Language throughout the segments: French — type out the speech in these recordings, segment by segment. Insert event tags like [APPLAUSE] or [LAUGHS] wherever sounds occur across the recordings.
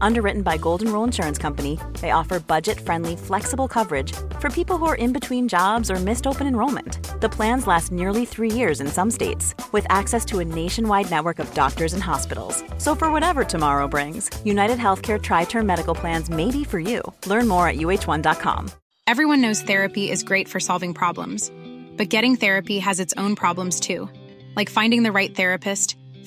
Underwritten by Golden Rule Insurance Company, they offer budget-friendly, flexible coverage for people who are in between jobs or missed open enrollment. The plans last nearly three years in some states, with access to a nationwide network of doctors and hospitals. So for whatever tomorrow brings, United Healthcare Tri-Term Medical Plans may be for you. Learn more at uh1.com. Everyone knows therapy is great for solving problems, but getting therapy has its own problems too, like finding the right therapist,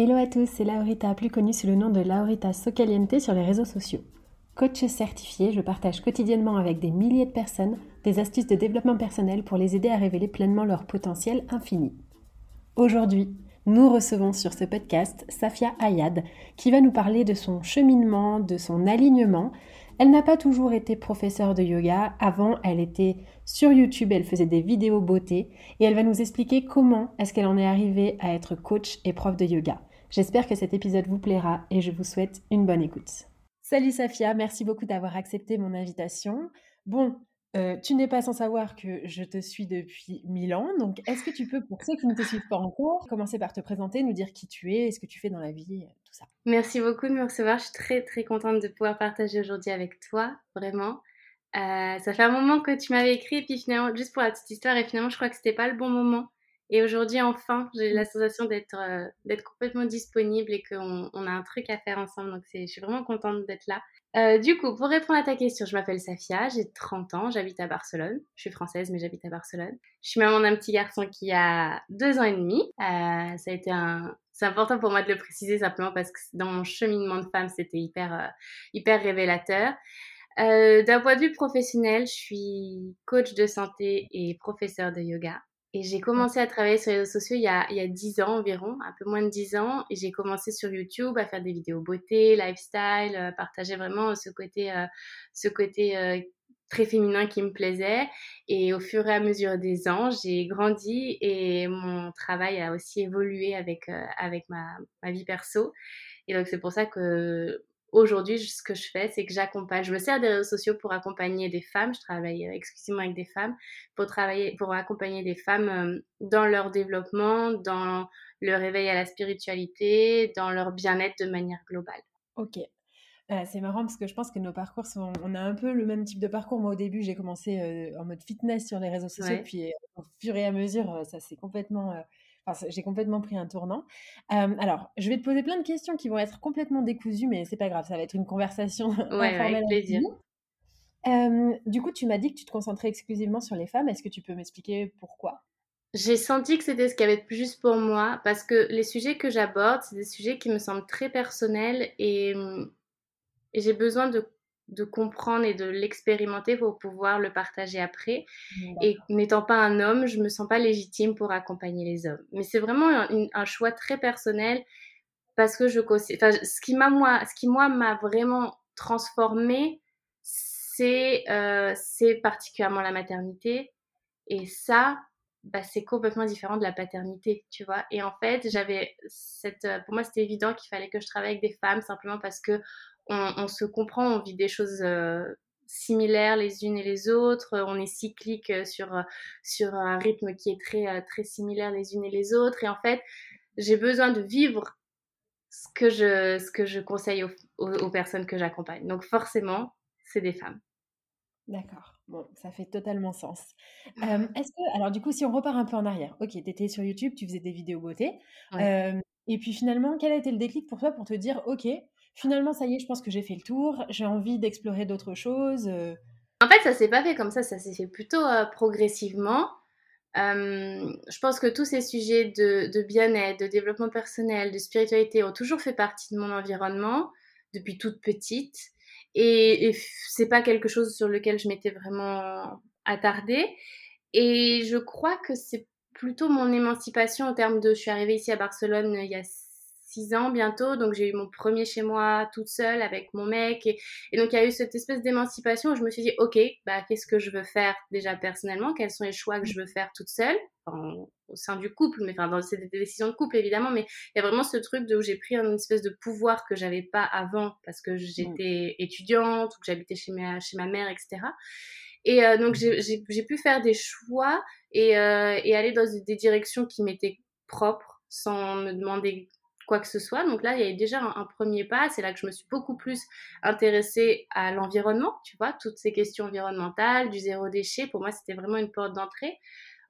Hello à tous, c'est Laurita, plus connue sous le nom de Laurita Socaliente sur les réseaux sociaux. Coach certifié, je partage quotidiennement avec des milliers de personnes des astuces de développement personnel pour les aider à révéler pleinement leur potentiel infini. Aujourd'hui, nous recevons sur ce podcast Safia Ayad qui va nous parler de son cheminement, de son alignement. Elle n'a pas toujours été professeure de yoga. Avant, elle était sur YouTube, elle faisait des vidéos beauté et elle va nous expliquer comment est-ce qu'elle en est arrivée à être coach et prof de yoga. J'espère que cet épisode vous plaira et je vous souhaite une bonne écoute. Salut Safia, merci beaucoup d'avoir accepté mon invitation. Bon, euh, tu n'es pas sans savoir que je te suis depuis mille ans, donc est-ce que tu peux, pour ceux qui ne te suivent pas encore, commencer par te présenter, nous dire qui tu es, ce que tu fais dans la vie, tout ça? Merci beaucoup de me recevoir, je suis très très contente de pouvoir partager aujourd'hui avec toi, vraiment. Euh, ça fait un moment que tu m'avais écrit, et puis finalement, juste pour la petite histoire, et finalement, je crois que c'était pas le bon moment et aujourd'hui, enfin, j'ai la sensation d'être euh, d'être complètement disponible et qu'on on a un truc à faire ensemble. Donc, je suis vraiment contente d'être là. Euh, du coup, pour répondre à ta question, je m'appelle Safia, j'ai 30 ans, j'habite à Barcelone. Je suis française, mais j'habite à Barcelone. Je suis maman d'un petit garçon qui a deux ans et demi. Euh, ça a été un... C'est important pour moi de le préciser simplement parce que dans mon cheminement de femme, c'était hyper, euh, hyper révélateur. Euh, d'un point de vue professionnel, je suis coach de santé et professeur de yoga. Et j'ai commencé à travailler sur les réseaux sociaux il y a, il y a 10 ans environ, un peu moins de 10 ans. Et j'ai commencé sur YouTube à faire des vidéos beauté, lifestyle, euh, partager vraiment ce côté, euh, ce côté euh, très féminin qui me plaisait. Et au fur et à mesure des ans, j'ai grandi et mon travail a aussi évolué avec, avec ma, ma vie perso. Et donc c'est pour ça que aujourd'hui, ce que je fais, c'est que j'accompagne, je me sers des réseaux sociaux pour accompagner des femmes, je travaille euh, exclusivement avec des femmes, pour travailler, pour accompagner des femmes euh, dans leur développement, dans le réveil à la spiritualité, dans leur bien-être de manière globale. Ok. Euh, c'est marrant parce que je pense que nos parcours sont, on a un peu le même type de parcours. Moi, au début, j'ai commencé en mode fitness sur les réseaux sociaux, puis au fur et à mesure, ça s'est complètement j'ai complètement pris un tournant. alors, je vais te poser plein de questions qui vont être complètement décousues, mais c'est pas grave, ça va être une conversation [LAUGHS] ouais, avec plaisir. du coup, tu m'as dit que tu te concentrais exclusivement sur les femmes. Est-ce que tu peux m'expliquer pourquoi? J'ai senti que c'était ce qu'il y avait de plus juste pour moi, parce que les sujets que j'aborde, c'est des sujets qui me semblent très personnels et, et j'ai besoin de de comprendre et de l'expérimenter pour pouvoir le partager après. Et n'étant pas un homme, je me sens pas légitime pour accompagner les hommes. Mais c'est vraiment un, choix très personnel parce que je enfin, ce qui m'a moi, ce qui moi m'a vraiment transformée, c'est euh, c'est particulièrement la maternité et ça bah, c'est complètement différent de la paternité, tu vois. Et en fait, j'avais cette, pour moi, c'était évident qu'il fallait que je travaille avec des femmes simplement parce que on, se comprend, on vit des choses euh, similaires les unes et les autres, on est cyclique euh, sur, euh, sur un rythme qui est très, très similaire les unes et les autres. Et en fait, j'ai besoin de vivre ce que je, ce que je conseille aux, personnes que j'accompagne. Donc forcément, c'est des femmes. D'accord. Bon, ça fait totalement sens. est-ce que, alors du coup, si on repart un peu en arrière, ok, tu étais sur YouTube, tu faisais des vidéos beauté, et puis finalement, quel a été le déclic pour toi pour te dire, ok, finalement, ça y est, je pense que j'ai fait le tour, j'ai envie d'explorer d'autres choses En fait, ça s'est pas fait comme ça, ça s'est fait plutôt progressivement. je pense que tous ces sujets de, bien-être, de développement personnel, de spiritualité ont toujours fait partie de mon environnement depuis toute petite. Et, c'est pas quelque chose sur lequel je m'étais vraiment attardée. Et je crois que c'est plutôt mon émancipation en termes de. Je suis arrivée ici à Barcelone il y a six ans bientôt, donc j'ai eu mon premier chez moi toute seule avec mon mec. Et, donc il y a eu cette espèce d'émancipation où je me suis dit, ok, bah, qu'est-ce que je veux faire déjà personnellement? Quels sont les choix que je veux faire toute seule? Au sein du couple, mais enfin, dans c'est des décisions de couple évidemment, mais il y a vraiment ce truc de où j'ai pris une espèce de pouvoir que j'avais pas avant parce que j'étais étudiante ou que j'habitais chez ma, chez ma mère, etc. Et euh, donc j'ai pu faire des choix et, euh, et aller dans des directions qui m'étaient propres sans me demander quoi que ce soit. Donc là, il y a déjà un, premier pas. C'est là que je me suis beaucoup plus intéressée à l'environnement, tu vois, toutes ces questions environnementales, du zéro déchet. Pour moi, c'était vraiment une porte d'entrée.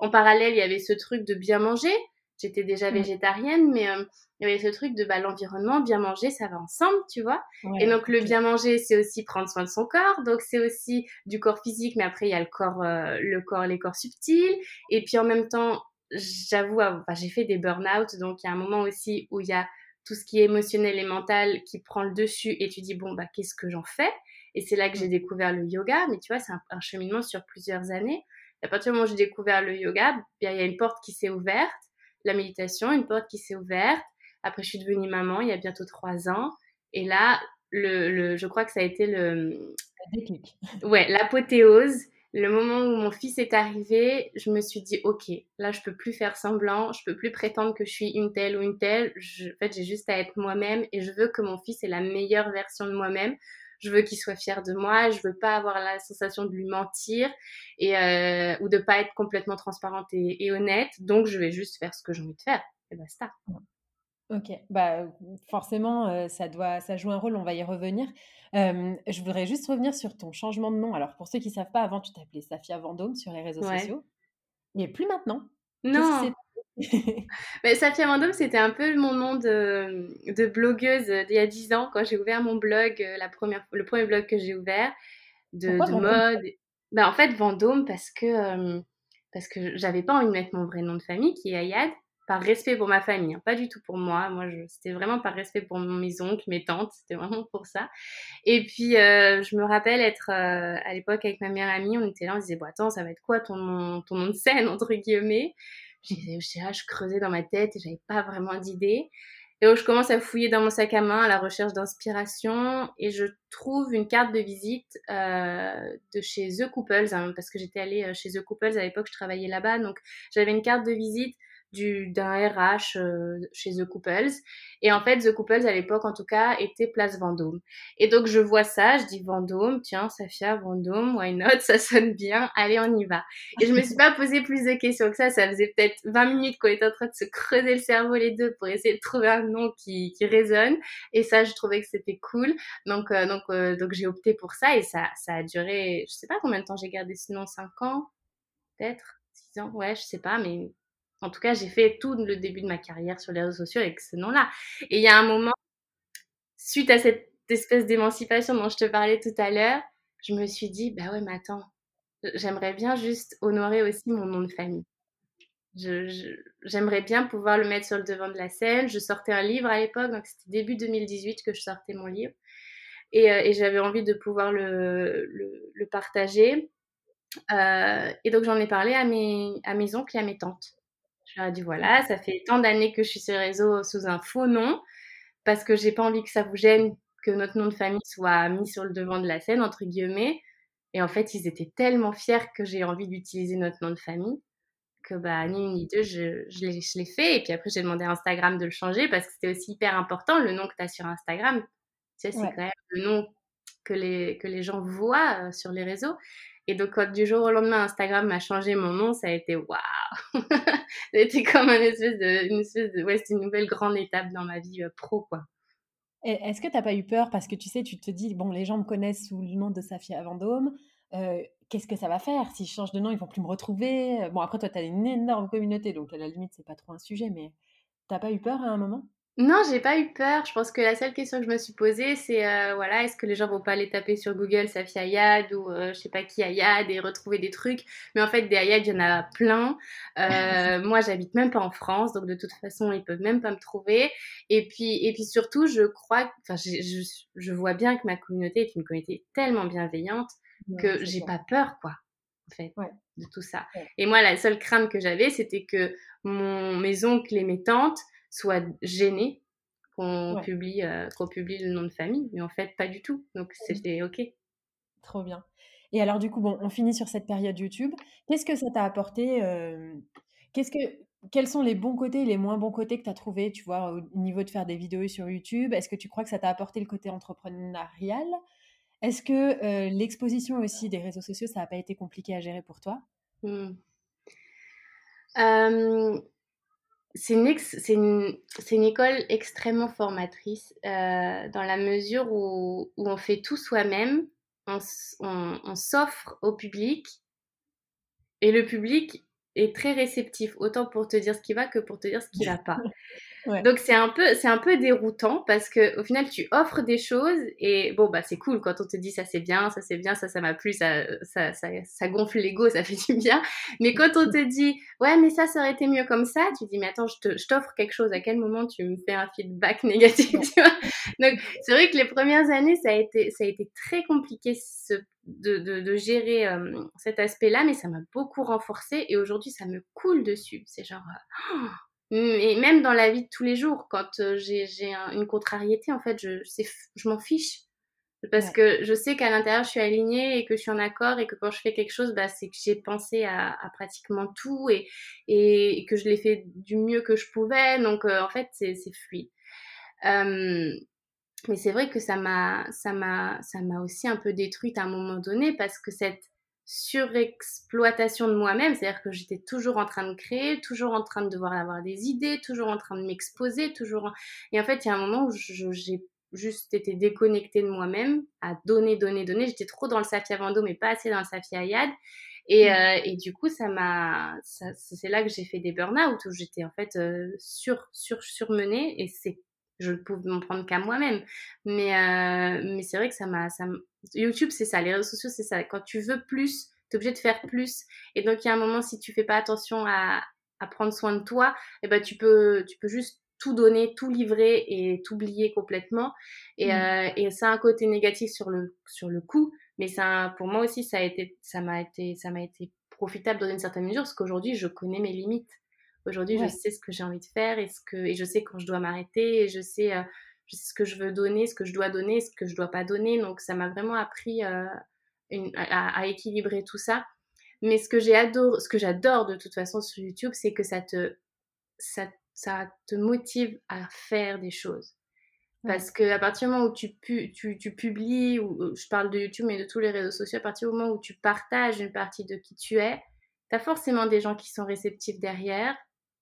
En parallèle, il y avait ce truc de bien manger. J'étais déjà mmh. végétarienne, mais euh, il y avait ce truc de bah, l'environnement, bien manger, ça va ensemble, tu vois. et donc le bien manger, c'est aussi prendre soin de son corps. Donc c'est aussi du corps physique, mais après il y a le corps, euh, le corps, les corps subtils. Et puis en même temps, j'avoue, j'ai fait des burn-out, donc il y a un moment aussi où il y a tout ce qui est émotionnel et mental qui prend le dessus et tu dis, bon, bah, qu'est-ce que j'en fais? Et c'est là que j'ai découvert le yoga, mais tu vois, c'est un, cheminement sur plusieurs années. à partir du moment où j'ai découvert le yoga, bien, il y a une porte qui s'est ouverte, la méditation, une porte qui s'est ouverte. Après, je suis devenue maman il y a bientôt trois ans. Et là, le, le je crois que ça a été le... déclic. Ouais, l'apothéose le moment où mon fils est arrivé, je me suis dit, ok, là, je peux plus faire semblant, je peux plus prétendre que je suis une telle ou une telle. en fait, j'ai juste à être moi-même et je veux que mon fils ait la meilleure version de moi-même. Je veux qu'il soit fier de moi. Je veux pas avoir la sensation de lui mentir et euh, ou de pas être complètement transparente et, honnête. Donc, je vais juste faire ce que j'ai envie de faire et basta. Ok, bah forcément, euh, ça doit, ça joue un rôle. On va y revenir je voudrais juste revenir sur ton changement de nom. Alors, pour ceux qui ne savent pas, avant, tu t'appelais Safia Vendôme sur les réseaux sociaux. Mais plus maintenant. Non. Mais [LAUGHS] Safia Vendôme, c'était un peu mon nom de, de blogueuse d'il y a 10 ans, quand j'ai ouvert mon blog, euh, la première, le premier blog que j'ai ouvert, de, mode. Bah, en fait, Vendôme, parce que, parce que j'avais pas envie de mettre mon vrai nom de famille, qui est Ayad par respect pour ma famille, hein, pas du tout pour moi. Moi, c'était vraiment par respect pour mes oncles, mes tantes, c'était vraiment pour ça. Et puis, euh, je me rappelle être euh, à l'époque avec ma meilleure amie, on était là, on disait, bon, attends, ça va être quoi ton ton nom de scène, entre guillemets? J'étais là, je creusais dans ma tête et j'avais pas vraiment d'idée. Et donc, je commence à fouiller dans mon sac à main à la recherche d'inspiration et je trouve une carte de visite euh, de chez The Couples, hein, parce que j'étais allée chez The Couples à l'époque, je travaillais là-bas, donc j'avais une carte de visite d'un RH euh, chez The Couples. Et en fait, The Couples, à l'époque, en tout cas, était place Vendôme. Et donc, je vois ça, je dis Vendôme, tiens, Safia, Vendôme, why not, ça sonne bien, allez, on y va. Et je me suis pas posé plus de questions que ça, ça faisait peut-être 20 minutes qu'on était en train de se creuser le cerveau les deux pour essayer de trouver un nom qui, qui résonne. Et ça, je trouvais que c'était cool. Donc, euh, donc, euh, donc j'ai opté pour ça et ça, ça a duré, je sais pas combien de temps j'ai gardé ce nom, 5 ans, peut-être, 6 ans, ouais, je sais pas, mais en tout cas, j'ai fait tout le début de ma carrière sur les réseaux sociaux avec ce nom-là. Et il y a un moment, suite à cette espèce d'émancipation dont je te parlais tout à l'heure, je me suis dit, bah ouais, mais attends, j'aimerais bien juste honorer aussi mon nom de famille. J'aimerais bien pouvoir le mettre sur le devant de la scène. Je sortais un livre à l'époque, donc c'était début 2018 que je sortais mon livre. Et, euh, j'avais envie de pouvoir le, partager. Euh, et donc j'en ai parlé à mes oncles et à mes tantes. Je leur ai dit voilà, ça fait tant d'années que je suis sur les réseaux sous un faux nom parce que j'ai pas envie que ça vous gêne que notre nom de famille soit mis sur le devant de la scène entre guillemets. Et en fait, ils étaient tellement fiers que j'ai envie d'utiliser notre nom de famille que bah ni une ni deux, je, je l'ai fait. Et puis après, j'ai demandé à Instagram de le changer parce que c'était aussi hyper important le nom que tu as sur Instagram. Tu sais, c'est quand même le nom que les, que les gens voient euh, sur les réseaux. Et donc, quand du jour au lendemain, Instagram m'a changé mon nom, ça a été waouh! [LAUGHS] été comme une espèce de, une espèce de, ouais, c'est une nouvelle grande étape dans ma vie euh, pro, quoi. Est-ce que tu n'as pas eu peur? Parce que tu sais, tu te dis, bon, les gens me connaissent sous le nom de Safia Vendôme, qu'est-ce que ça va faire? Si je change de nom, ils vont plus me retrouver. Bon, après, toi, tu as une énorme communauté, donc à la limite, c'est pas trop un sujet, mais t'as pas eu peur à un moment? Non, j'ai pas eu peur. Je pense que la seule question que je me suis posée, c'est euh, voilà, est-ce que les gens vont pas aller taper sur Google Safia Ayad ou euh, je sais pas qui Ayad et retrouver des trucs. Mais en fait, des Ayad, il y en a plein. Euh, [LAUGHS] moi, j'habite même pas en France, donc de toute façon, ils peuvent même pas me trouver. Et puis, et puis surtout, je crois, enfin, je, je, vois bien que ma communauté est une communauté tellement bienveillante que j'ai pas peur, quoi, en fait, de tout ça. Et moi, la seule crainte que j'avais, c'était que mon, mes oncles et mes tantes soit gêné qu'on publie, euh, qu'on publie le nom de famille, mais en fait, pas du tout. Donc, c'était OK. Trop bien. Et alors, du coup, bon, on finit sur cette période YouTube. Qu'est-ce que ça t'a apporté euh, Qu'est-ce que, Quels sont les bons côtés et les moins bons côtés que tu as trouvé, tu vois, au niveau de faire des vidéos sur YouTube? Est-ce que tu crois que ça t'a apporté le côté entrepreneurial? Est-ce que euh, l'exposition aussi des réseaux sociaux, ça n'a pas été compliqué à gérer pour toi? Mmh c'est une, école extrêmement formatrice euh, dans la mesure où, on fait tout soi-même, on, on, on s'offre au public et le public est très réceptif, autant pour te dire ce qui va que pour te dire ce qui va pas. [LAUGHS] Donc c'est un peu c'est un peu déroutant parce que au final tu offres des choses et bon bah c'est cool. Quand on te dit ça c'est bien, ça c'est bien, ça ça m'a plu, ça ça, ça, ça gonfle l'ego, ça fait du bien. Mais quand on te dit ouais mais ça ça aurait été mieux comme ça, tu dis mais attends je t'offre quelque chose, à quel moment tu me fais un feedback [LAUGHS] négatif tu vois? Donc c'est vrai que les premières années ça a été ça a été très compliqué ce, de, de, de, gérer euh, cet aspect-là, mais ça m'a beaucoup renforcé et aujourd'hui ça me coule dessus. C'est genre, euh, et même dans la vie de tous les jours, quand euh, j'ai une contrariété, en fait, je, je m'en fiche. Parce que je sais qu'à l'intérieur, je suis alignée et que je suis en accord et que quand je fais quelque chose, bah, c'est que j'ai pensé à, à, pratiquement tout et, et, que je l'ai fait du mieux que je pouvais. Donc, euh, en fait, c'est fluide. Euh, mais c'est vrai que ça m'a, ça m'a, ça m'a aussi un peu détruite à un moment donné parce que cette surexploitation de moi-même, c'est-à-dire que j'étais toujours en train de créer, toujours en train de devoir avoir des idées, toujours en train de m'exposer, toujours... Et en fait, il y a un moment où j'ai juste été déconnectée de moi-même, à donner, donner, donner. J'étais trop dans le Safia Vando, mais pas assez dans le Safia Ayad. Et, mmh. euh, et du coup, ça m'a, c'est là que j'ai fait des burn-out où j'étais en fait euh, sur, sur, surmenée et c'est je ne pouvais m'en prendre qu'à moi-même. Mais, euh, mais c'est vrai que ça m'a. YouTube, c'est ça. Les réseaux sociaux, c'est ça. Quand tu veux plus, tu es obligé de faire plus. Et donc, il y a un moment, si tu fais pas attention à, à prendre soin de toi, eh ben, tu, peux, tu peux juste tout donner, tout livrer et t'oublier complètement. Et, mmh. euh, et ça a un côté négatif sur le, sur le coup. Mais ça, pour moi aussi, ça a été, ça m'a été, ça m'a été profitable dans une certaine mesure parce qu'aujourd'hui, je connais mes limites. Aujourd'hui, je sais ce que j'ai envie de faire et, ce que, et je sais quand je dois m'arrêter et je sais, euh, je sais ce que je veux donner, ce que je dois donner, ce que je dois pas donner. Donc, ça m'a vraiment appris euh, une, à, équilibrer tout ça. Mais ce que j'adore, ce que j'adore de toute façon sur YouTube, c'est que ça te, ça, ça, te motive à faire des choses. Parce que à partir du moment où tu, pu, tu, tu, publies, ou je parle de YouTube mais de tous les réseaux sociaux, à partir du moment où tu partages une partie de qui tu es, tu as forcément des gens qui sont réceptifs derrière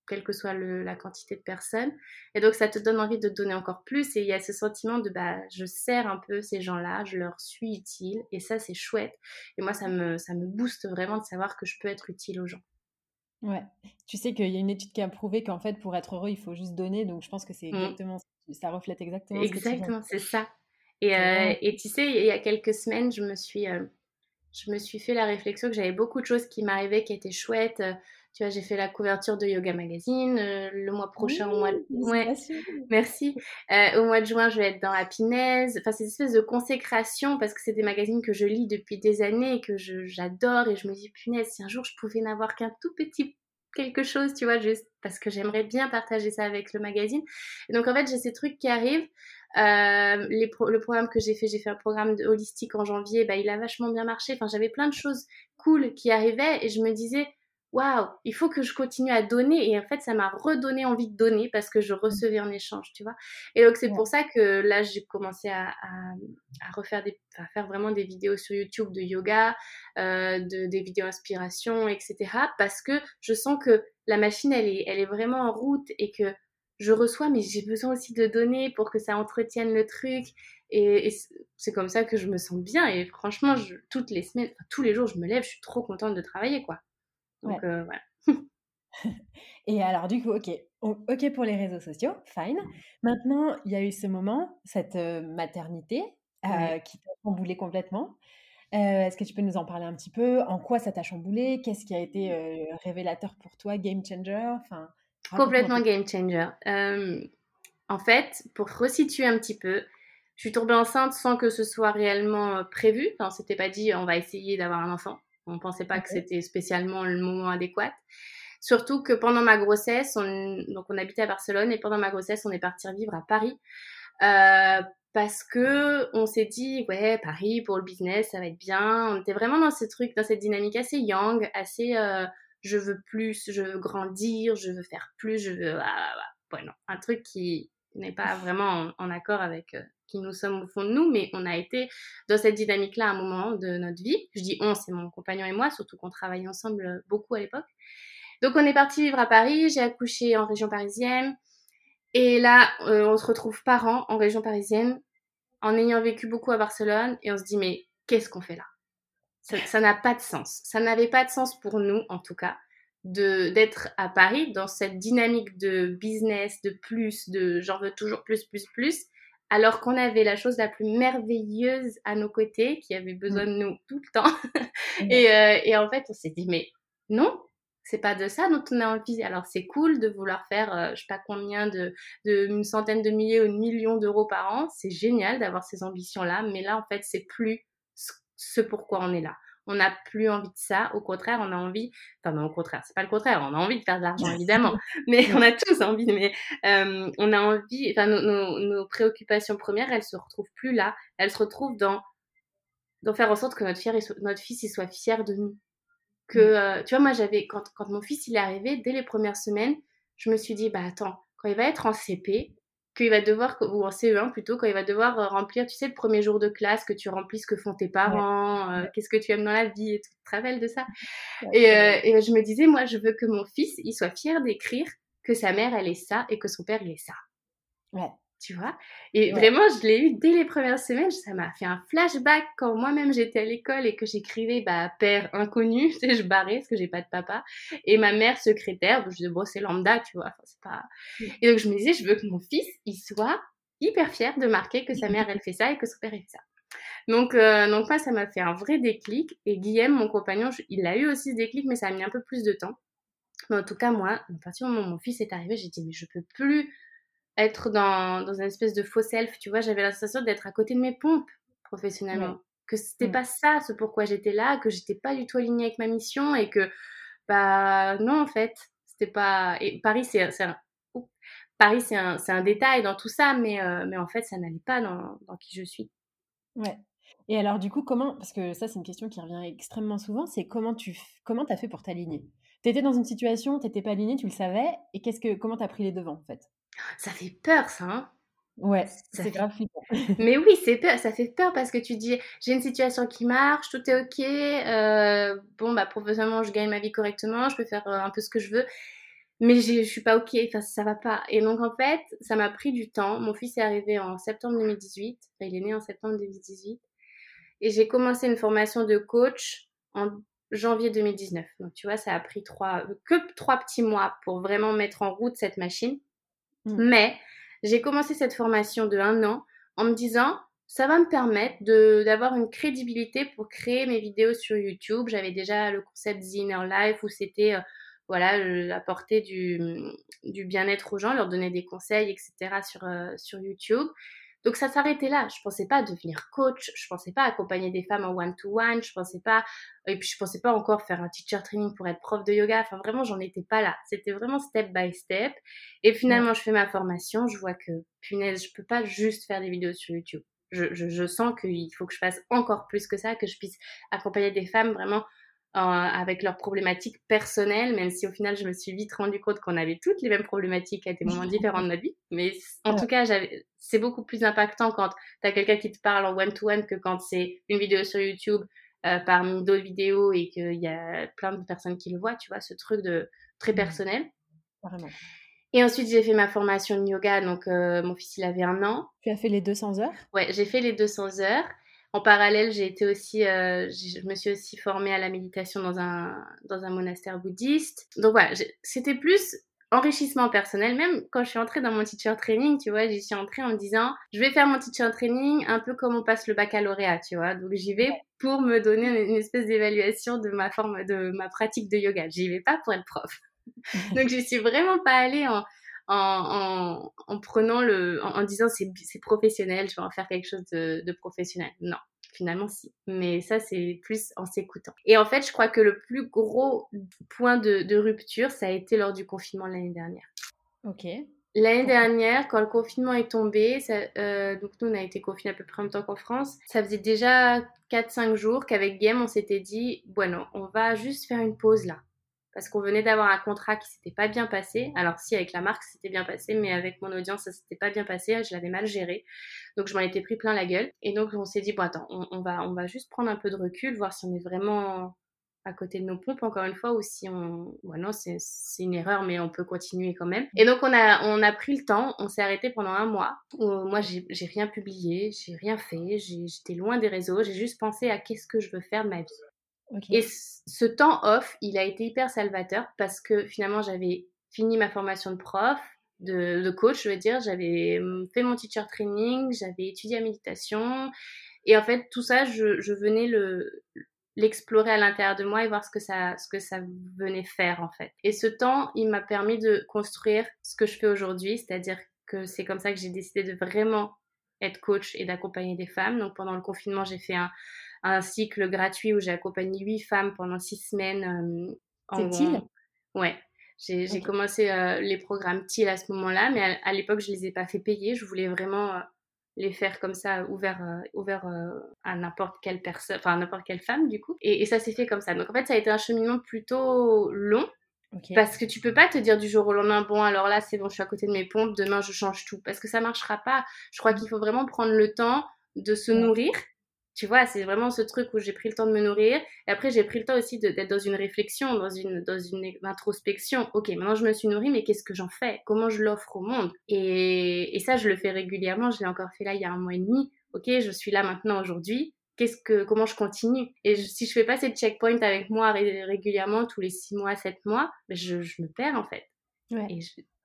quelle que soit la quantité de personnes. Et donc, ça te donne envie de donner encore plus. Et il y a ce sentiment de, bah, je sers un peu ces gens-là, je leur suis utile. Et ça, c'est chouette. Et moi, ça me, ça me booste vraiment de savoir que je peux être utile aux gens. Ouais. Tu sais qu'il y a une étude qui a prouvé qu'en fait, pour être heureux, il faut juste donner. Donc, je pense que c'est mmh. exactement, ça reflète exactement. Exactement, c'est ça. Et, euh, et, tu sais, il y a quelques semaines, je me suis, euh, je me suis fait la réflexion que j'avais beaucoup de choses qui m'arrivaient qui étaient chouettes. Tu vois, j'ai fait la couverture de Yoga Magazine. Euh, le mois prochain, au mois de... ouais, merci. Euh, au mois de juin, je vais être dans Happiness. Enfin, c'est une espèce de consécration parce que c'est des magazines que je lis depuis des années et que j'adore. Et je me dis, punaise, si un jour je pouvais n'avoir qu'un tout petit quelque chose, tu vois, juste parce que j'aimerais bien partager ça avec le magazine. Et donc, en fait, j'ai ces trucs qui arrivent. Euh, les le programme que j'ai fait, j'ai fait un programme de holistique en janvier, bah, il a vachement bien marché. Enfin, j'avais plein de choses cool qui arrivaient et je me disais, waouh, il faut que je continue à donner. Et en fait, ça m'a redonné envie de donner parce que je mmh. recevais en échange, tu vois. Et donc, c'est pour ça que là, j'ai commencé à, à, refaire des, à faire vraiment des vidéos sur YouTube de yoga, euh, de, des vidéos inspiration, etc. Parce que je sens que la machine, elle est, elle est vraiment en route et que je reçois, mais j'ai besoin aussi de donner pour que ça entretienne le truc. Et, c'est comme ça que je me sens bien. Et franchement, toutes les semaines, tous les jours, je me lève, je suis trop contente de travailler, quoi. Donc, euh, voilà. [LAUGHS] et alors, du coup, ok, ok pour les réseaux sociaux, fine. Maintenant, il y a eu ce moment, cette euh, maternité euh, qui t'a chamboulé complètement. Est-ce que tu peux nous en parler un petit peu? En quoi ça t'a chamboulé Qu'est-ce qui a été révélateur pour toi, game changer? Enfin, Complètement game changer. en fait, pour resituer un petit peu, je suis tombée enceinte sans que ce soit réellement prévu. Enfin, c'était pas dit on va essayer d'avoir un enfant. On pensait pas que c'était spécialement le moment adéquat. Surtout que pendant ma grossesse, on, donc on habitait à Barcelone et pendant ma grossesse, on est parti vivre à Paris. Euh, parce que on s'est dit ouais Paris pour le business ça va être bien on était vraiment dans ce truc dans cette dynamique assez young assez euh, je veux plus je veux grandir je veux faire plus je veux ah, ah, ah. ouais, non, un truc qui n'est pas vraiment en, accord avec euh, qui nous sommes au fond de nous mais on a été dans cette dynamique là à un moment de notre vie. Je dis on c'est mon compagnon et moi surtout qu'on travaillait ensemble beaucoup à l'époque. Donc on est parti vivre à Paris j'ai accouché en région parisienne et là, euh, on se retrouve parents en région parisienne en ayant vécu beaucoup à Barcelone et on se dit mais qu'est-ce qu'on fait là? Ça n'a pas de sens. Ça n'avait pas de sens pour nous en tout cas d'être à Paris dans cette dynamique de business, de plus, de j'en veux toujours plus, plus, plus, alors qu'on avait la chose la plus merveilleuse à nos côtés, qui avait besoin mmh. de nous tout le temps. et, euh, et en fait, on s'est dit mais non, c'est pas de ça dont on a envie. Alors c'est cool de vouloir faire, euh, je sais pas combien de, de une centaine de milliers ou de millions d'euros par an. C'est génial d'avoir ces ambitions-là, mais là en fait c'est plus ce pourquoi on est là. On n'a plus envie de ça. Au contraire, on a envie. Enfin non, au contraire, c'est pas le contraire. On a envie de faire de l'argent évidemment, [LAUGHS] mais on a tous envie. Mais euh, on a envie. Enfin nos, nos, nos préoccupations premières, elles se retrouvent plus là. Elles se retrouvent dans dans faire en sorte que notre, fier, notre fils il soit fier de nous que, euh, tu vois, moi, j'avais, quand, quand mon fils, il est arrivé, dès les premières semaines, je me suis dit, bah attends, quand il va être en CP, qu'il va devoir, ou en CE1 plutôt, quand il va devoir euh, remplir, tu sais, le premier jour de classe, que tu remplis ce que font tes parents, euh, qu'est-ce que tu aimes dans la vie et tout, tu te rappelles de ça? Et, et, je me disais, moi, je veux que mon fils, il soit fier d'écrire que sa mère, elle est ça et que son père, il est ça. Ouais tu vois. Et vraiment, je l'ai eu dès les premières semaines. Ça m'a fait un flashback quand moi-même j'étais à l'école et que j'écrivais bah, père inconnu, tu sais, [LAUGHS] je barrais parce que j'ai pas de papa. Et ma mère secrétaire, je disais, bon, c'est lambda, tu vois. Enfin, c'est pas... Et donc, je me disais, je veux que mon fils, il soit hyper fier de marquer que sa mère, elle fait ça et que son père, il fait ça. Donc, euh, donc moi, ça m'a fait un vrai déclic. Et Guillaume, mon compagnon, il a eu aussi ce déclic, mais ça a mis un peu plus de temps. Mais en tout cas, moi, à partir du moment où mon fils est arrivé, j'ai dit, mais je peux plus être dans, dans une espèce de faux self, tu vois, j'avais la sensation d'être à côté de mes pompes professionnellement. Que c'était mmh. pas ça ce pourquoi j'étais là, que j'étais pas du tout alignée avec ma mission et que, bah, non, en fait, c'était pas. Et Paris, c'est un. Paris, c'est un, un, détail dans tout ça, mais, euh, mais en fait, ça n'allait pas dans, dans qui je suis. Ouais. Et alors, du coup, comment, parce que ça, c'est une question qui revient extrêmement souvent, c'est comment tu comment as fait pour t'aligner? Tu étais dans une situation, tu n'étais pas aligné, tu le savais, et qu'est-ce que, comment tu as pris les devants, en fait? Ça fait peur, ça, hein Ouais, c'est grave [LAUGHS] Mais oui, c'est peur, ça fait peur parce que tu dis j'ai une situation qui marche, tout est ok, euh, bon bah professionnellement je gagne ma vie correctement, je peux faire euh, un peu ce que je veux, mais je suis pas ok, enfin ça va pas. Et donc en fait, ça m'a pris du temps. Mon fils est arrivé en septembre 2018, il est né en septembre 2018, et j'ai commencé une formation de coach en janvier 2019. Donc tu vois, ça a pris trois, que trois petits mois pour vraiment mettre en route cette machine. Mmh. Mais j'ai commencé cette formation de un an en me disant, ça va me permettre d'avoir une crédibilité pour créer mes vidéos sur YouTube. J'avais déjà le concept The Inner Life où c'était euh, voilà apporter du, du bien-être aux gens, leur donner des conseils, etc. euh, sur YouTube. Donc ça s'arrêtait là. Je pensais pas devenir coach, je pensais pas accompagner des femmes en one-to-one, je pensais pas, et puis je pensais pas encore faire un teacher training pour être prof de yoga. Enfin vraiment, j'en étais pas là. C'était vraiment step by step. Et finalement, je fais ma formation, je vois que punaise, je peux pas juste faire des vidéos sur YouTube. Je, je, je sens qu'il faut que je fasse encore plus que ça, que je puisse accompagner des femmes vraiment avec leurs problématiques personnelles, même si au final, je me suis vite rendu compte qu'on avait toutes les mêmes problématiques à des moments [LAUGHS] différents de notre vie. Mais en tout cas, c'est beaucoup plus impactant quand tu as quelqu'un qui te parle en one-to-one que quand c'est une vidéo sur YouTube euh, parmi d'autres vidéos et qu'il y a plein de personnes qui le voient, tu vois, ce truc de très mmh. personnel. Et ensuite, j'ai fait ma formation de yoga. Donc, euh, mon fils, il avait un an. Tu as fait les 200 heures? Ouais, j'ai fait les 200 heures. En parallèle, j'ai été aussi, euh, je me suis aussi formée à la méditation dans un, dans un monastère bouddhiste. Donc voilà, c'était plus enrichissement personnel. Même quand je suis entrée dans mon teacher training, tu vois, j'y suis entrée en me disant, je vais faire mon teacher training un peu comme on passe le baccalauréat, tu vois. Donc j'y vais pour me donner une, espèce d'évaluation de ma forme, de ma pratique de yoga. J'y vais pas pour être prof. [LAUGHS] Donc je suis vraiment pas allée en, en, en, prenant le, en, disant c'est, c'est professionnel, je vais en faire quelque chose de, de professionnel. Non, finalement si. Mais ça, c'est plus en s'écoutant. Et en fait, je crois que le plus gros point de, de rupture, ça a été lors du confinement l'année dernière. Ok. L'année dernière, quand le confinement est tombé, ça, euh, donc nous on a été confinés à peu près en même temps qu'en France, ça faisait déjà 4-5 jours qu'avec Game on s'était dit, bueno, on va juste faire une pause là parce qu'on venait d'avoir un contrat qui s'était pas bien passé. Alors si avec la marque c'était bien passé, mais avec mon audience ça s'était pas bien passé, je l'avais mal géré. Donc je m'en étais pris plein la gueule. Et donc on s'est dit bon attends, on, va on va juste prendre un peu de recul, voir si on est vraiment à côté de nos pompes encore une fois ou si on bon, non c'est une erreur mais on peut continuer quand même et donc on a on a pris le temps on s'est arrêté pendant un mois où moi j'ai rien publié j'ai rien fait j'étais loin des réseaux j'ai juste pensé à qu'est-ce que je veux faire de ma vie et ce temps off, il a été hyper salvateur parce que finalement, j'avais fini ma formation de prof, de, coach, je veux dire. J'avais hum, fait mon teacher training, j'avais étudié la méditation. Et en fait, tout ça, je, venais le, l'explorer à l'intérieur de moi et voir ce que ça ce que ça venait faire en fait. Et ce temps, il m'a permis de construire ce que je fais aujourd'hui, c'est-à-dire que c'est comme ça que j'ai décidé de vraiment être coach et d'accompagner des femmes. Donc pendant le confinement, j'ai fait un, un cycle gratuit où j'ai accompagné huit femmes pendant six semaines. Euh, en, C'est Ouais. J'ai commencé euh, les programmes TIL à ce moment-là, mais à, l'époque, je les ai pas fait payer. Je voulais vraiment euh, les faire comme ça, ouvert, ouvert à n'importe quelle personne, enfin n'importe quelle femme du coup. Et, ça s'est fait comme ça. Donc en fait, ça a été un cheminement plutôt long. Parce que tu peux pas te dire du jour au lendemain, bon alors là c'est bon, je suis à côté de mes pompes, demain je change tout. Parce que ça marchera pas. Je crois mmh. qu'il faut vraiment prendre le temps de se nourrir tu vois, c'est vraiment ce truc où j'ai pris le temps de me nourrir. Et après, j'ai pris le temps aussi d'être dans une réflexion, dans une, dans une introspection. Ok, maintenant je me suis nourrie, mais qu'est-ce que j'en fais? Comment je l'offre au monde? Et, et, ça, je le fais régulièrement. Je l'ai encore fait là il y a un mois et demi. Ok, je suis là maintenant aujourd'hui. Qu'est-ce que, comment je continue? Et si je fais pas ces checkpoints avec moi régulièrement, tous les six mois, sept mois, ben, je, je me perds en fait. Ouais. Et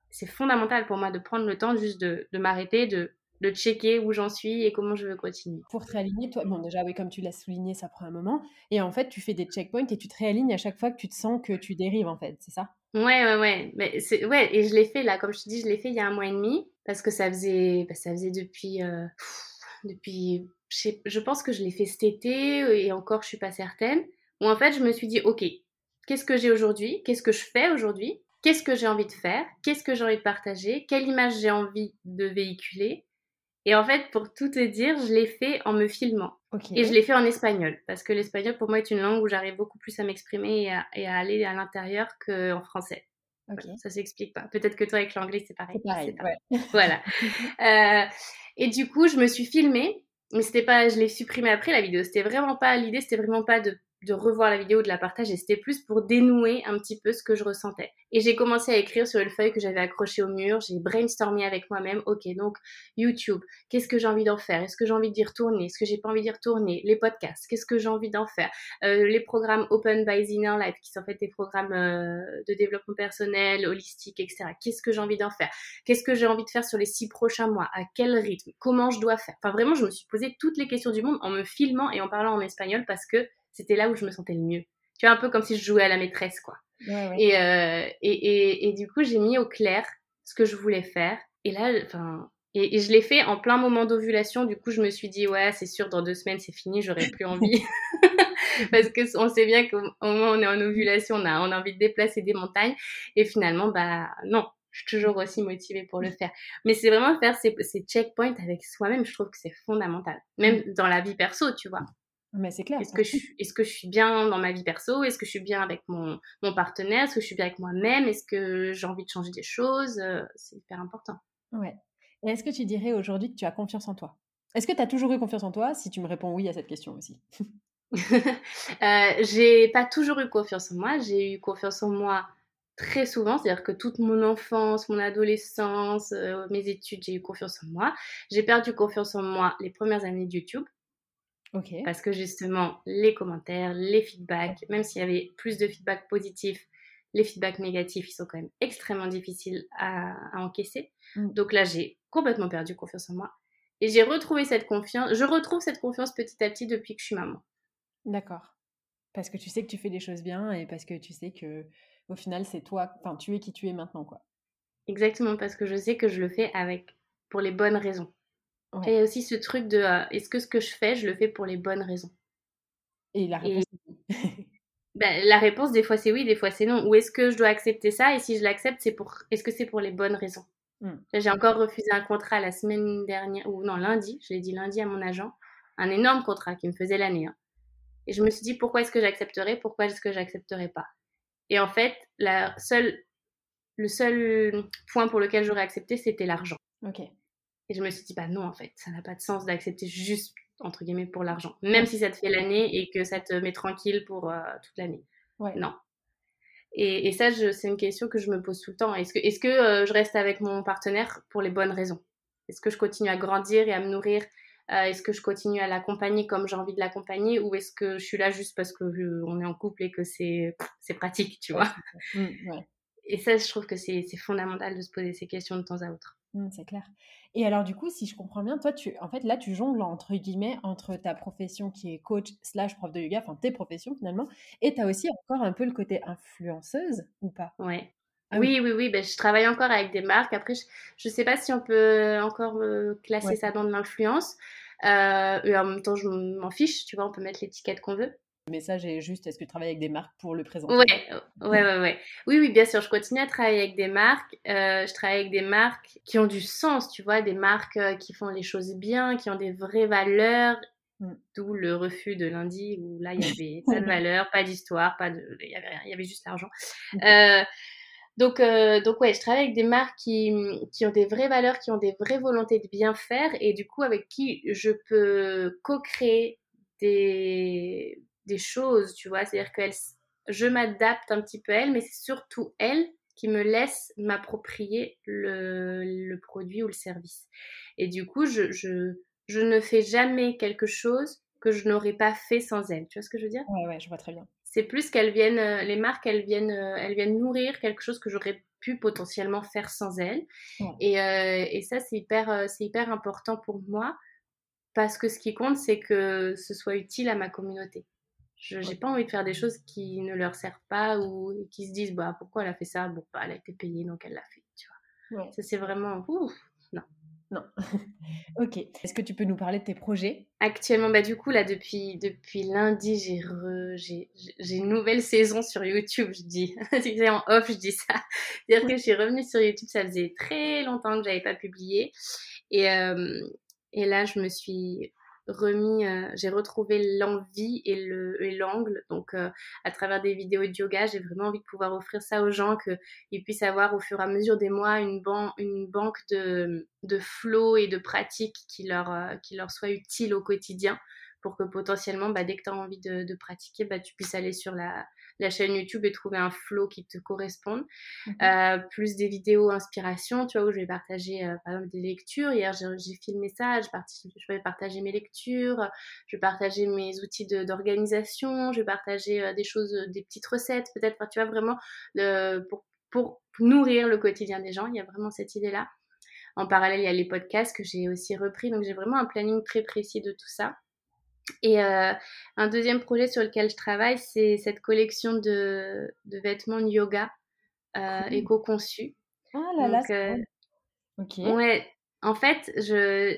c'est fondamental pour moi de prendre le temps juste de, de m'arrêter, de de checker où j'en suis et comment je veux continuer. Pour te réaligner, toi, bon déjà oui, comme tu l'as souligné, ça prend un moment. Et en fait, tu fais des checkpoints et tu te réalignes à chaque fois que tu te sens que tu dérives en fait, c'est ça? Ouais, ouais, ouais. Mais ouais, et je l'ai fait là, comme je te dis, je l'ai fait il y a un mois et demi parce que ça faisait, bah, ça faisait depuis, euh, depuis, je, je, pense que je l'ai fait cet été et encore, je suis pas certaine. Où en fait, je me suis dit, ok, qu'est-ce que j'ai aujourd'hui? Qu'est-ce que je fais aujourd'hui? Qu'est-ce que j'ai envie de faire? Qu'est-ce que j'ai envie de partager? Quelle image j'ai envie de véhiculer? Et en fait, pour tout te dire, je l'ai fait en me filmant. Et je l'ai fait en espagnol, parce que l'espagnol, pour moi, est une langue où j'arrive beaucoup plus à m'exprimer et, à, aller à l'intérieur qu'en français. ça s'explique pas. Peut-être que toi, avec l'anglais, c'est pareil. pareil [LAUGHS] voilà. euh, et du coup, je me suis filmée, mais c'était pas, je l'ai supprimé après la vidéo. C'était vraiment pas l'idée, c'était vraiment pas de de revoir la vidéo, de la partager. C'était plus pour dénouer un petit peu ce que je ressentais. Et j'ai commencé à écrire sur une feuille que j'avais accrochée au mur. J'ai brainstormé avec moi-même. Ok, donc YouTube, qu'est-ce que j'ai envie d'en faire? Est-ce que j'ai envie d'y retourner? Est-ce que j'ai pas envie d'y retourner? Les podcasts, qu'est-ce que j'ai envie d'en faire? Euh, Les programmes Open by Inner Life, qui sont en fait des programmes euh, de développement personnel, holistique, etc. Qu'est-ce que j'ai envie d'en faire? Qu'est-ce que j'ai envie de faire sur les six prochains mois? À quel rythme? Comment je dois faire? Enfin, vraiment, je me suis posé toutes les questions du monde en me filmant et en parlant en espagnol parce que c'était là où je me sentais le mieux. Tu vois, un peu comme si je jouais à la maîtresse, quoi. Euh, et, et, et, du coup, j'ai mis au clair ce que je voulais faire. Et là, enfin, et, je l'ai fait en plein moment d'ovulation. Du coup, je me suis dit, ouais, c'est sûr, dans deux semaines, c'est fini, j'aurai plus envie. [LAUGHS] Parce que on sait bien qu'au moment où on est en ovulation, on a, on a envie de déplacer des montagnes. Et finalement, bah, non, je suis toujours aussi motivée pour le [LAUGHS] faire. Mais c'est vraiment faire ces, ces checkpoints avec soi-même, je trouve que c'est fondamental. Même dans la vie perso, tu vois. Mais c'est clair. Est-ce que, je, est que je suis bien dans ma vie perso? Est-ce que je suis bien avec mon, mon partenaire? Est-ce que je suis bien avec moi-même? Est-ce que j'ai envie de changer des choses? Euh, C'est hyper important. Ouais. Et est-ce que tu dirais aujourd'hui que tu as confiance en toi? Est-ce que tu as toujours eu confiance en toi? Si tu me réponds oui à cette question aussi. [LAUGHS] euh, j'ai pas toujours eu confiance en moi. J'ai eu confiance en moi très souvent, c'est-à-dire que toute mon enfance, mon adolescence, euh, mes études, j'ai eu confiance en moi. J'ai perdu confiance en moi les premières années de YouTube. Parce que justement, les commentaires, les feedbacks, même s'il y avait plus de feedbacks positifs, les feedbacks négatifs, ils sont quand même extrêmement difficiles à, encaisser. Mm. Donc là, j'ai complètement perdu confiance en moi. Et j'ai retrouvé cette confiance, je retrouve cette confiance petit à petit depuis que je suis maman. D'accord. Parce que tu sais que tu fais des choses bien et parce que tu sais que au final, c'est toi, enfin, tu es qui tu es maintenant, quoi. Exactement, parce que je sais que je le fais avec pour les bonnes raisons. Et il y a aussi ce truc de euh, est-ce que ce que je fais, je le fais pour les bonnes raisons? Et la réponse [LAUGHS] ben, La réponse, des fois, c'est oui, des fois, c'est non. Ou est-ce que je dois accepter ça? Et si je l'accepte, c'est pour est-ce que c'est pour les bonnes raisons? Mmh. J'ai encore refusé un contrat la semaine dernière, ou non, lundi, je l'ai dit lundi à mon agent, un énorme contrat qui me faisait l'année. Hein. Et je me suis dit pourquoi est-ce que j'accepterais? Pourquoi est-ce que j'accepterais pas? Et en fait, la seule, le seul point pour lequel j'aurais accepté, c'était l'argent. Ok. Et je me suis dit, bah non, en fait, ça n'a pas de sens d'accepter juste, entre guillemets, pour l'argent. Même si ça te fait l'année et que ça te met tranquille pour euh, toute l'année. Ouais. Non. Et, et ça, c'est une question que je me pose tout le temps. Est-ce que, est -ce que euh, je reste avec mon partenaire pour les bonnes raisons? Est-ce que je continue à grandir et à me nourrir? Euh, Est-ce que je continue à l'accompagner comme j'ai envie de l'accompagner? Ou est-ce que je suis là juste parce qu'on est en couple et que c'est pratique, tu vois? mmh, Et ça, je trouve que c'est fondamental de se poser ces questions de temps à autre. Mmh, c'est clair. Et alors, du coup, si je comprends bien, toi, tu, en fait, là, tu jongles entre guillemets entre ta profession qui est coach slash prof de yoga, enfin tes professions finalement, et tu as aussi encore un peu le côté influenceuse ou pas? Ouais. Ah oui, oui, oui, ben, je travaille encore avec des marques. Après, je ne sais pas si on peut encore classer ça dans de l'influence. Euh, et en même temps, je m'en fiche, tu vois, on peut mettre l'étiquette qu'on veut. Le message est juste, est-ce que tu travailles avec des marques pour le présenter? Ouais, ouais, ouais, ouais. Oui, oui, bien sûr, je continue à travailler avec des marques. Euh, je travaille avec des marques qui ont du sens, tu vois, des marques euh, qui font les choses bien, qui ont des vraies valeurs. Mm. D'où le refus de lundi où là, il y [LAUGHS] avait pas de valeur, pas d'histoire, pas de... il y avait rien, il y avait juste l'argent. Euh, donc, donc ouais, je travaille avec des marques qui, qui ont des vraies valeurs, qui ont des vraies volontés de bien faire et du coup avec qui je peux co-créer des, des choses, tu vois. C'est-à-dire que je m'adapte un petit peu à elle, mais c'est surtout elle qui me laisse m'approprier le, le, produit ou le service. Et du coup, je, je, je, ne fais jamais quelque chose que je n'aurais pas fait sans elle. Tu vois ce que je veux dire? Ouais, ouais, je vois très bien. C'est plus qu'elles viennent, euh, les marques, elles viennent, euh, elles viennent nourrir quelque chose que j'aurais pu potentiellement faire sans elles. Et, euh, et, ça, c'est hyper, c'est hyper important pour moi parce que ce qui compte, c'est que ce soit utile à ma communauté. Je n'ai pas envie de faire des choses qui ne leur servent pas ou qui se disent bah pourquoi elle a fait ça? Bon bah elle a été payée donc elle l'a fait tu vois. Ça c'est vraiment ouf, non. Non. [LAUGHS] Ok. Est-ce que tu peux nous parler de tes projets? Actuellement bah du coup là depuis depuis lundi j'ai j'ai une nouvelle saison sur YouTube je dis. [LAUGHS] C'est en off je dis ça. C'est à dire que je suis revenue sur YouTube ça faisait très longtemps que j'avais pas publié. Et euh, et là je me suis remis, euh, j'ai retrouvé l'envie et le et l'angle. Donc, euh, à travers des vidéos de yoga, j'ai vraiment envie de pouvoir offrir ça aux gens, qu'ils puissent avoir au fur et à mesure des mois une, ban une banque de, de flow et de pratiques qui leur, euh, qui leur soit utile au quotidien pour que potentiellement, bah, dès que tu as envie de, de pratiquer, bah, tu puisses aller sur la, la chaîne YouTube et trouver un flow qui te corresponde. Mhm. Euh, plus des vidéos inspiration, tu vois, où je vais partager euh, par exemple des lectures. Hier, j'ai filmé ça, je, je, vais partager mes lectures, je vais partager mes outils d'organisation, je vais partager euh, des choses, des petites recettes, peut-être, tu vois, vraiment pour, pour nourrir le quotidien des gens. Il y a vraiment cette idée-là. En parallèle, il y a les podcasts que j'ai aussi repris. Donc, j'ai vraiment un planning très précis de tout ça. Et euh, un deuxième projet sur lequel je travaille, c'est cette collection de, de vêtements de yoga euh, éco-conçus. Ah là là, euh, ok. Ouais, en fait, je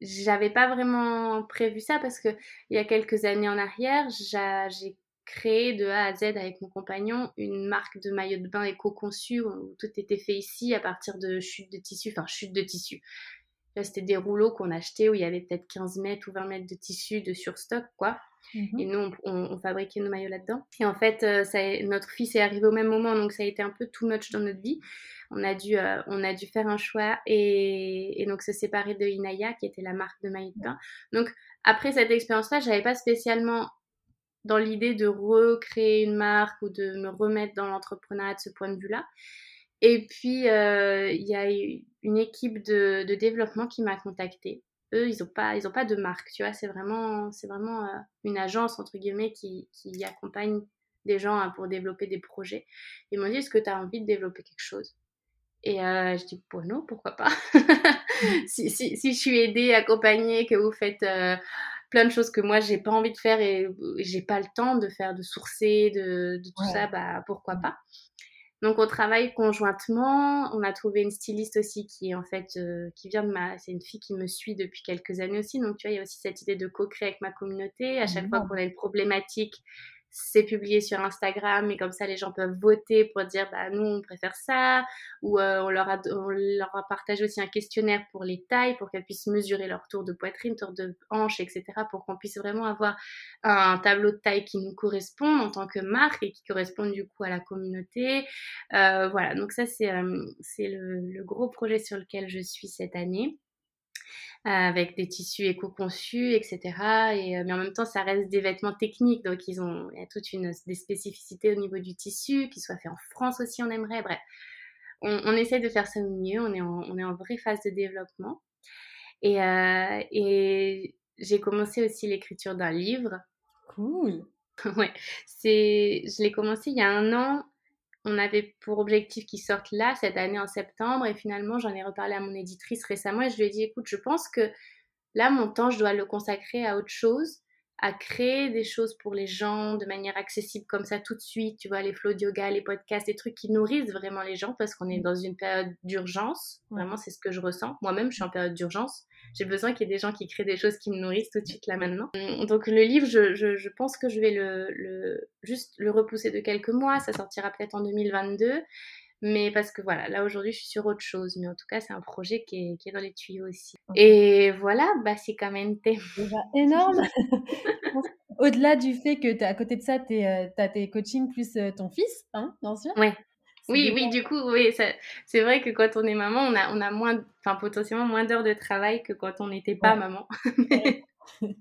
j'avais pas vraiment prévu ça parce que il y a quelques années en arrière, j'ai créé de A à Z avec mon compagnon une marque de maillot de bain éco-conçu où tout était fait ici à partir de chutes de tissu, enfin chutes de tissu c'était des rouleaux qu'on achetait où il y avait peut-être 15 mètres ou 20 mètres de tissu de surstock, quoi. Mhm. Et nous, on, fabriquait nos maillots là-dedans. Et en fait, euh, ça, notre fils est arrivé au même moment, donc ça a été un peu too much dans notre vie. On a dû, euh, on a dû faire un choix et, donc se séparer de Inaya, qui était la marque de maillots de bain. Donc, après cette expérience-là, j'avais pas spécialement dans l'idée de recréer une marque ou de me remettre dans l'entrepreneuriat de ce point de vue-là. Et puis, euh, il y a une équipe de, développement qui m'a contactée. Eux, ils n'ont pas, ils ont pas de marque, tu vois. C'est vraiment, c'est vraiment euh, une agence, entre guillemets, qui, qui accompagne des gens hein, pour développer des projets. Ils m'ont dit, est-ce que tu as envie de développer quelque chose? Et euh, je dis, bon, non, pourquoi pas [LAUGHS] si, si, si, je suis aidée, accompagnée, que vous faites plein de choses que moi j'ai pas envie de faire et j'ai pas le temps de faire, de sourcer, de, tout ça, bah pourquoi pas? Donc on travaille conjointement. On a trouvé une styliste aussi qui est en fait euh, qui vient de ma, c'est une fille qui me suit depuis quelques années aussi. Donc tu vois il y a aussi cette idée de co-créer avec ma communauté. À chaque fois qu'on a une problématique, c'est publié sur Instagram et comme ça les gens peuvent voter pour dire bah nous on préfère ça ou euh, on, leur a, on leur a partagé aussi un questionnaire pour les tailles pour qu'elles puissent mesurer leur tour de poitrine, tour de hanche, etc. pour qu'on puisse vraiment avoir un tableau de taille qui nous correspond en tant que marque et qui correspond du coup à la communauté. Euh, voilà, donc ça c'est euh, le, le gros projet sur lequel je suis cette année avec des tissus éco-conçus, etc. Et, euh, mais en même temps, ça reste des vêtements techniques, donc ils ont, il y a toute une des spécificités au niveau du tissu, qui soit fait en France aussi, on aimerait. Bref, on, on essaie de faire ça au mieux. On est en, on est en vraie phase de développement. Et, euh, et j'ai commencé aussi l'écriture d'un livre. Cool. [LAUGHS] ouais, c'est, je l'ai commencé il y a un an on avait pour objectif qu'il sorte là, cette année en septembre, et finalement j'en ai reparlé à mon éditrice récemment et je lui ai dit écoute, je pense que là mon temps je dois le consacrer à autre chose à créer des choses pour les gens de manière accessible comme ça tout de suite, tu vois, les flots de yoga, les podcasts, des trucs qui nourrissent vraiment les gens parce qu'on est dans une période d'urgence. Vraiment, c'est ce que je ressens. Moi-même, je suis en période d'urgence. J'ai besoin qu'il y ait des gens qui créent des choses qui me nourrissent tout de suite là maintenant. Hum, donc le livre, je, je, pense que je vais le, le, juste le repousser de quelques mois. Ça sortira peut-être en 2022. Mais parce que voilà, là aujourd'hui, je suis sur autre chose. Mais en tout cas, c'est un projet qui est, qui est, dans les tuyaux aussi. Et voilà, básicamente. Déjà énorme. [LAUGHS] [LAUGHS] Au-delà du fait que as, à côté de ça, tu euh, as tes coachings plus euh, ton fils, hein, bien sûr. Ouais. Oui, oui, du coup, oui, c'est vrai que quand on est maman, on a, on a moins, enfin potentiellement moins d'heures de travail que quand on n'était pas maman. [LAUGHS]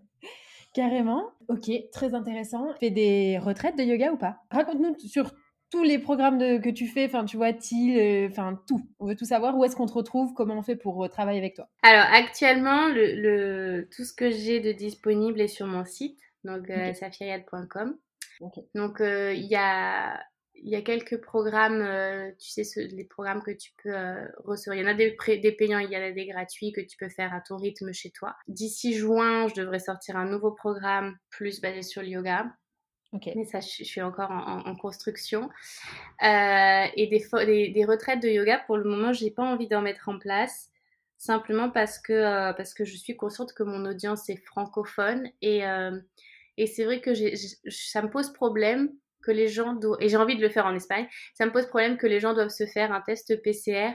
Carrément. Ok, très intéressant. Fais des retraites de yoga ou pas? Raconte-nous sur tous les programmes que tu fais, enfin tu vois, TIL, euh, enfin tout. On veut tout savoir. Où est-ce qu'on te retrouve? Comment on fait pour euh, travailler avec toi? Alors actuellement, le, tout ce que j'ai de disponible est sur mon site, donc euh, Donc il y a il y a quelques programmes, tu sais, les programmes que tu peux recevoir. Il y en a des, des payants, il y en a des gratuits que tu peux faire à ton rythme chez toi. D'ici juin, je devrais sortir un nouveau programme plus basé sur le yoga. Mais ça, je, suis encore en, construction. Euh, et des, des, retraites de yoga, pour le moment, j'ai pas envie d'en mettre en place. Simplement parce que, euh, parce que je suis consciente que mon audience est francophone. Et, euh, et c'est vrai que ça me pose problème que les gens doivent. Et j'ai envie de le faire en Espagne. Ça me pose problème que les gens doivent se faire un test PCR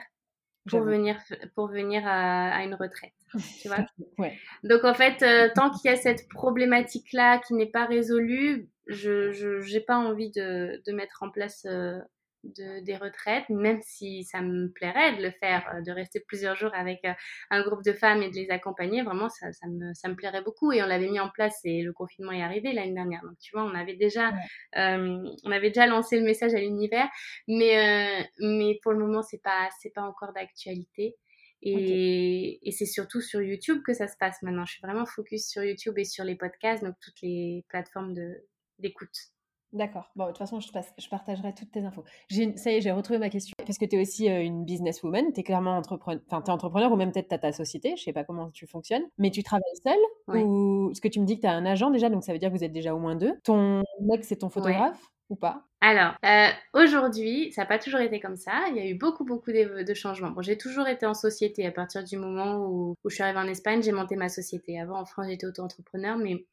pour venir, pour venir à, une retraite. Tu vois [LAUGHS] Donc en fait, tant qu'il y a cette problématique-là qui n'est pas résolue, je n'ai pas envie de, de, mettre en place euh, de, des retraites, même si ça me plairait de le faire, euh, de rester plusieurs jours avec euh, un groupe de femmes et de les accompagner. Vraiment, ça, ça, me, ça me plairait beaucoup. Et on l'avait mis en place et le confinement est arrivé l'année dernière. Donc, tu vois, on avait déjà, on avait déjà lancé le message à l'univers. Mais, mais pour le moment, c'est pas, c'est pas encore d'actualité. Et, et c'est surtout sur YouTube que ça se passe maintenant. Je suis vraiment focus sur YouTube et sur les podcasts, donc toutes les plateformes de, d'écoute. D'accord. Bon, de toute façon, je, passe, je partagerai toutes tes infos. Ça y est, j'ai retrouvé ma question. Parce que tu es aussi euh, une businesswoman, tu es clairement entrepreneur, enfin, tu entrepreneur ou même peut-être tu as ta société, je sais pas comment tu fonctionnes, mais tu travailles seule ou ce que tu me dis que tu as un agent déjà, donc ça veut dire que vous êtes déjà au moins deux. Ton mec, c'est ton photographe ou pas? Alors, euh, aujourd'hui, ça n'a pas toujours été comme ça. Il y a eu beaucoup, beaucoup de, changements. Bon, j'ai toujours été en société à partir du moment où, où je suis arrivée en Espagne, j'ai monté ma société. Avant, en France, j'étais auto-entrepreneur, mais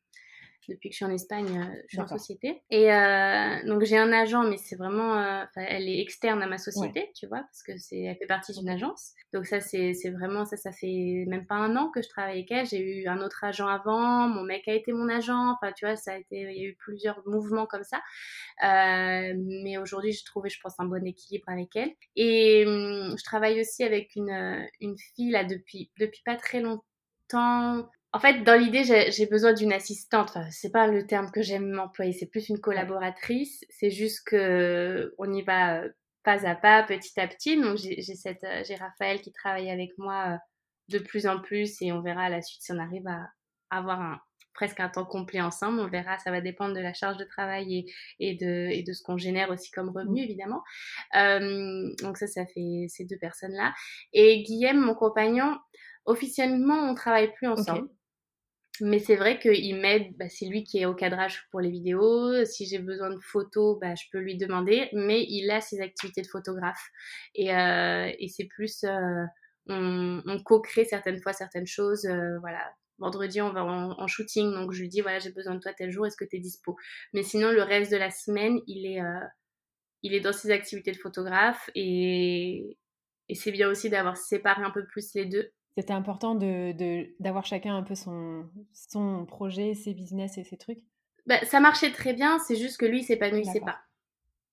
depuis que je suis en Espagne, euh, je suis en société. Et euh, donc j'ai un agent, mais c'est vraiment, euh, elle est externe à ma société, tu vois, parce que c'est, elle fait partie d'une agence. Donc ça, c'est, c'est vraiment ça, ça fait même pas un an que je travaille avec elle. J'ai eu un autre agent avant, mon mec a été mon agent. Enfin, tu vois, ça a été, il y a eu plusieurs mouvements comme ça. mais aujourd'hui, j'ai trouvé, je pense, un bon équilibre avec elle. Et hum, je travaille aussi avec une, une fille là depuis depuis pas très longtemps en fait, dans l'idée, j'ai besoin d'une assistante. Enfin, c'est pas le terme que j'aime m'employer, c'est plus une collaboratrice. C'est juste que on y va pas à pas, petit à petit. Donc, j'ai cette, j'ai Raphaël qui travaille avec moi de plus en plus et on verra à la suite si on arrive à avoir un, presque un temps complet ensemble. On verra, ça va dépendre de la charge de travail et, et, de, et de ce qu'on génère aussi comme revenu, mmh. évidemment. Euh, donc ça, ça fait ces deux personnes-là. Et Guillaume, mon compagnon, officiellement, on travaille plus ensemble. Mais c'est vrai qu'il m'aide, bah, c'est lui qui est au cadrage pour les vidéos. Si j'ai besoin de photos, bah, je peux lui demander. Mais il a ses activités de photographe. Et, euh, et c'est plus, euh, on, co-crée certaines fois certaines choses. Euh, voilà, vendredi on va en, shooting, donc je lui dis voilà j'ai besoin de toi tel jour, est-ce que tu es dispo? Mais sinon le reste de la semaine il est, euh, il est dans ses activités de photographe et, et c'est bien aussi d'avoir séparé un peu plus les deux. C'était important d'avoir de, d'avoir chacun un peu son, son projet, ses business et ses trucs? Bah, Ça marchait très bien, c'est juste que lui il s'épanouissait pas.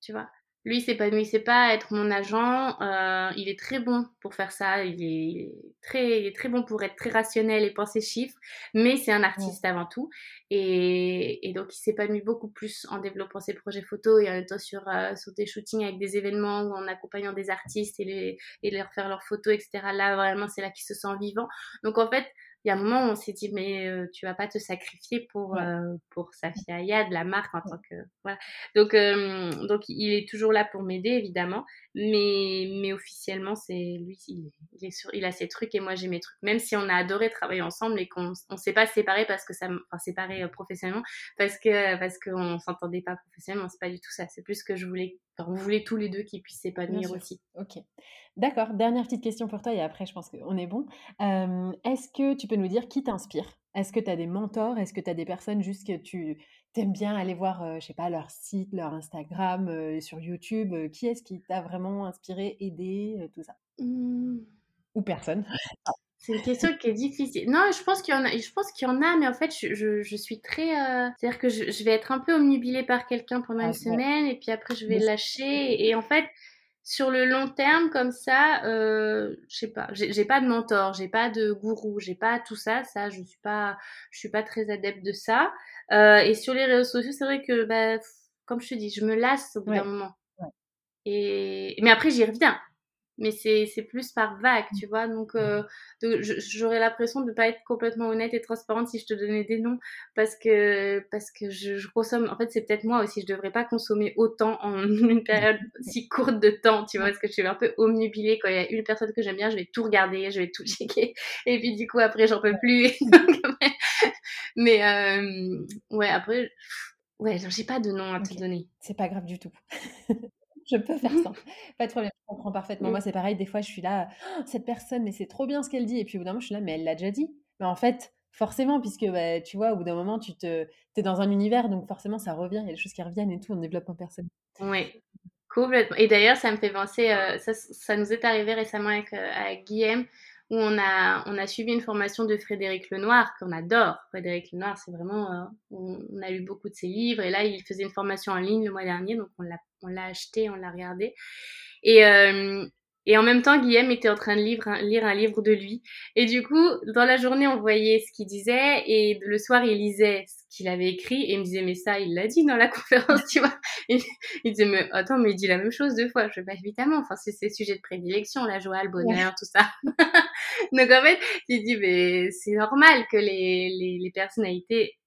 Tu vois? Lui, il s'épanouissait pas à être mon agent. Euh, il est très bon pour faire ça. Il est très, très bon pour être très rationnel et penser chiffres. Mais c'est un artiste avant tout. Et, donc, il s'épanouit beaucoup plus en développant ses projets photos et en étant sur, euh, sur des shootings avec des événements ou en accompagnant des artistes et, les, et leur faire leurs photos, etc. Là, vraiment, c'est là qu'il se sent vivant. Donc, en fait, il y a un moment où on s'est dit mais euh, tu vas pas te sacrifier pour euh, pour Safia Ayad la marque en tant que voilà. Donc euh, donc il est toujours là pour m'aider évidemment. Mais mais officiellement c'est lui il, est sur, il a ses trucs et moi j'ai mes trucs. Même si on a adoré travailler ensemble et qu'on on s'est pas séparés parce que ça enfin séparés professionnellement parce que parce qu'on s'entendait pas professionnellement c'est pas du tout ça. C'est plus que je voulais on voulait tous les deux qu'ils puissent s'épanouir aussi. Ok. D'accord. Dernière petite question pour toi et après, je pense qu'on est bon. Est-ce que tu peux nous dire qui t'inspire? Est-ce que tu as des mentors? Est-ce que tu as des personnes juste que tu aimes bien aller voir, je sais pas, leur site, leur Instagram, sur YouTube? Qui est-ce qui t'a vraiment inspiré, aidé, tout ça? Mmh. Ou personne? [LAUGHS] C'est une question qui est difficile. Non, je pense qu'il y en a, je pense qu'il y en a, mais en fait, je, je, suis très, euh, c'est-à-dire que je, je, vais être un peu omnubilée par quelqu'un pendant ah, une semaine, et puis après je vais lâcher. Et, en fait, sur le long terme, comme ça, euh, je sais pas, j'ai pas de mentor, j'ai pas de gourou, j'ai pas tout ça. Ça, je suis pas, je suis pas très adepte de ça. Euh, et sur les réseaux sociaux, c'est vrai que, bah, comme je te dis, je me lasse au bout d'un moment. Et mais après, j'y reviens mais c'est plus par vague, tu vois. Donc, euh, j'aurais l'impression de ne pas être complètement honnête et transparente si je te donnais des noms parce que, parce que je, consomme. En fait, c'est peut-être moi aussi, je ne devrais pas consommer autant en [LAUGHS] une période si courte de temps, tu vois, parce que je suis un peu omnubilée. Quand il y a une personne que j'aime bien, je vais tout regarder, je vais tout [LAUGHS] checker. Et puis, du coup, après, j'en peux plus. [LAUGHS] mais, euh, ouais, après, ouais, j'ai pas de nom à te donner. C'est pas grave du tout. Je peux faire ça. [LAUGHS] Pas de problème, je comprends parfaitement. Moi, c'est pareil, des fois, je suis là, «Oh, cette personne, mais c'est trop bien ce qu'elle dit. Et puis au bout d'un moment, je suis là, mais elle l'a déjà dit. Mais en fait, forcément, puisque bah, tu vois, au bout d'un moment, tu te, es dans un univers, donc forcément, ça revient, il y a des choses qui reviennent et tout, on développe en personne. Oui, complètement. Et d'ailleurs, ça me fait penser, euh, ça, ça, nous est arrivé récemment avec, euh, avec Guillaume, où on a, on a suivi une formation de Frédéric Lenoir, qu'on adore. Frédéric Lenoir, c'est vraiment, euh, on, a lu beaucoup de ses livres, et là, il faisait une formation en ligne le mois dernier, donc on l'a, on l'a acheté, on l'a regardé. Et, euh, et en même temps, Guillaume était en train de lire un, lire un livre de lui. Et du coup, dans la journée, on voyait ce qu'il disait, et le soir, il lisait qu'il avait écrit. Et il me disait mais ça il l'a dit dans la [LAUGHS] conférence tu vois. Il, il disait mais attends mais il dit la même chose deux fois. Je vais pas évidemment. Enfin c'est ses sujets de prédilection la joie le bonheur tout ça. [LAUGHS] Donc en fait il dit mais c'est normal que les, les, les, personnalités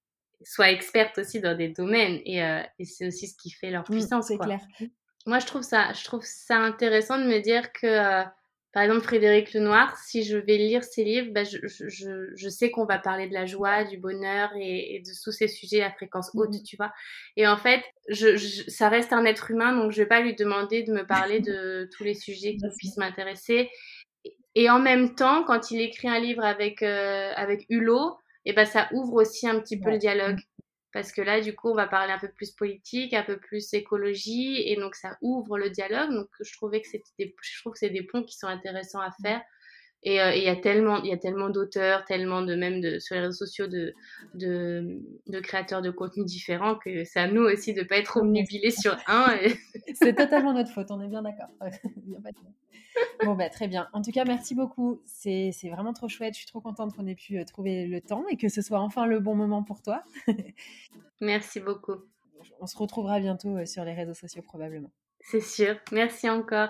soient expertes aussi dans des domaines. Et, euh, et c'est aussi ce qui fait leur mmh, puissance c'est clair moi je trouve ça je trouve ça intéressant de me dire que euh, par exemple, Frédéric Lenoir, si je vais lire ses livres, bah, je, je, je, sais qu'on va parler de la joie, du bonheur et, de tous ces sujets à fréquence haute, mmh. tu vois. Et en fait, je, ça reste un être humain, donc je vais pas lui demander de me parler de [LAUGHS] tous les sujets qui puissent m'intéresser. Et en même temps, quand il écrit un livre avec, euh, avec Hulot, et ben, ça ouvre aussi un petit peu le dialogue parce que là, du coup, on va parler un peu plus politique, un peu plus écologie, et donc ça ouvre le dialogue. Donc, je trouvais que c'était, je trouve que c'est des ponts qui sont intéressants à faire. Et il y a tellement, il y a tellement d'auteurs, tellement de même de, sur les réseaux sociaux de, de, de créateurs de contenu différents que c'est à nous aussi de ne pas être omnubilés sur un. [LAUGHS] c'est totalement notre faute, on est bien d'accord. [LAUGHS] bon, bah, très bien. En tout cas, merci beaucoup. C'est vraiment trop chouette. Je suis trop contente qu'on ait pu trouver le temps et que ce soit enfin le bon moment pour toi. [LAUGHS] merci beaucoup. On se retrouvera bientôt sur les réseaux sociaux probablement. C'est sûr. Merci encore.